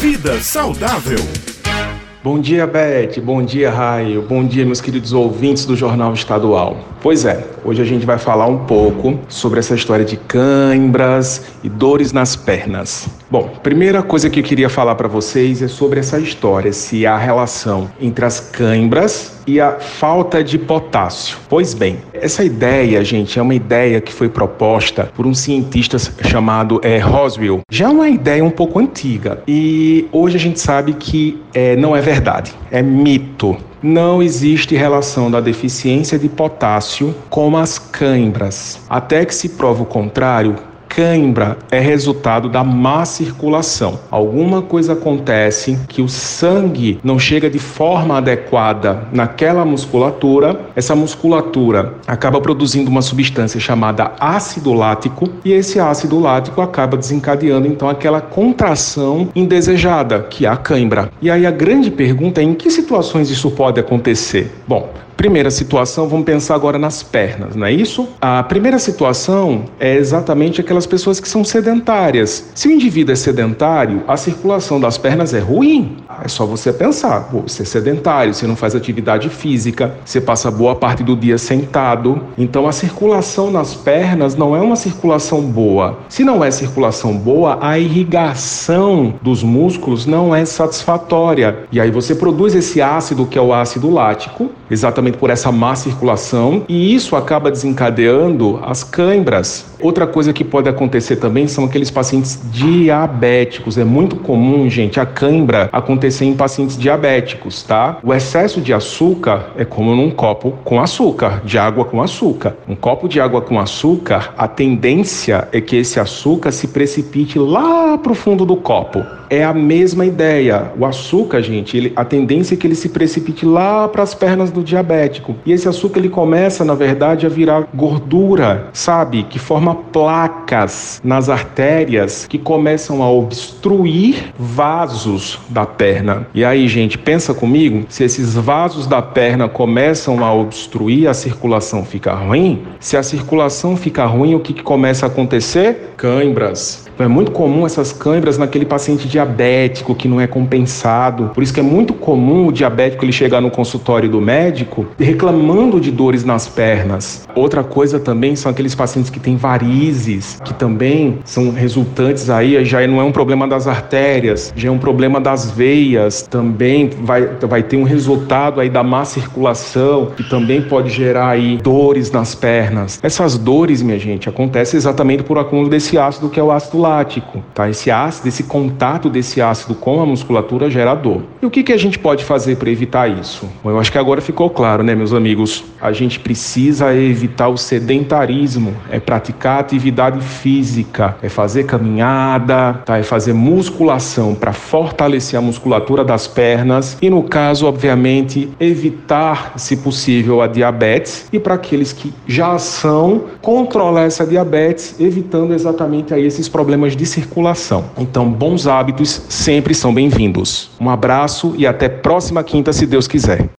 Vida saudável. Bom dia, Beth. Bom dia, Raio. Bom dia, meus queridos ouvintes do Jornal Estadual. Pois é, hoje a gente vai falar um pouco sobre essa história de cãibras e dores nas pernas. Bom, primeira coisa que eu queria falar para vocês é sobre essa história, se há relação entre as cãibras e a falta de potássio. Pois bem, essa ideia, gente, é uma ideia que foi proposta por um cientista chamado é, Roswell. Já é uma ideia um pouco antiga e hoje a gente sabe que é, não é verdade, é mito não existe relação da deficiência de potássio com as cãibras. Até que se prove o contrário, cãibra é resultado da má circulação. Alguma coisa acontece que o sangue não chega de forma adequada naquela musculatura, essa musculatura acaba produzindo uma substância chamada ácido lático e esse ácido lático acaba desencadeando então aquela contração indesejada, que é a cãibra. E aí a grande pergunta é em que situações isso pode acontecer? Bom, Primeira situação, vamos pensar agora nas pernas, não é isso? A primeira situação é exatamente aquelas pessoas que são sedentárias. Se o indivíduo é sedentário, a circulação das pernas é ruim. É só você pensar, Pô, você é sedentário, você não faz atividade física, você passa boa parte do dia sentado. Então a circulação nas pernas não é uma circulação boa. Se não é circulação boa, a irrigação dos músculos não é satisfatória. E aí você produz esse ácido que é o ácido lático, exatamente por essa má circulação, e isso acaba desencadeando as câimbras. Outra coisa que pode acontecer também são aqueles pacientes diabéticos. É muito comum, gente, a cãibra acontecer em pacientes diabéticos, tá? O excesso de açúcar é como num copo com açúcar, de água com açúcar. Um copo de água com açúcar, a tendência é que esse açúcar se precipite lá para o fundo do copo. É a mesma ideia. O açúcar, gente, ele, a tendência é que ele se precipite lá para as pernas do diabético. E esse açúcar ele começa, na verdade, a virar gordura, sabe? Que forma placas nas artérias que começam a obstruir vasos da perna. E aí, gente, pensa comigo, se esses vasos da perna começam a obstruir, a circulação fica ruim. Se a circulação fica ruim, o que, que começa a acontecer? Cãibras. É muito comum essas câimbras naquele paciente diabético que não é compensado. Por isso que é muito comum o diabético ele chegar no consultório do médico reclamando de dores nas pernas. Outra coisa também são aqueles pacientes que têm varizes, que também são resultantes aí, já não é um problema das artérias, já é um problema das veias, também vai, vai ter um resultado aí da má circulação, que também pode gerar aí dores nas pernas. Essas dores, minha gente, acontecem exatamente por acúmulo desse ácido que é o ácido lático lático, tá? Esse ácido, esse contato desse ácido com a musculatura gera dor. E o que, que a gente pode fazer para evitar isso? Bom, eu acho que agora ficou claro, né, meus amigos? A gente precisa evitar o sedentarismo, é praticar atividade física, é fazer caminhada, tá? É fazer musculação para fortalecer a musculatura das pernas e, no caso, obviamente, evitar, se possível, a diabetes e para aqueles que já são, controlar essa diabetes, evitando exatamente aí esses problemas problemas de circulação. Então, bons hábitos sempre são bem-vindos. Um abraço e até próxima quinta, se Deus quiser.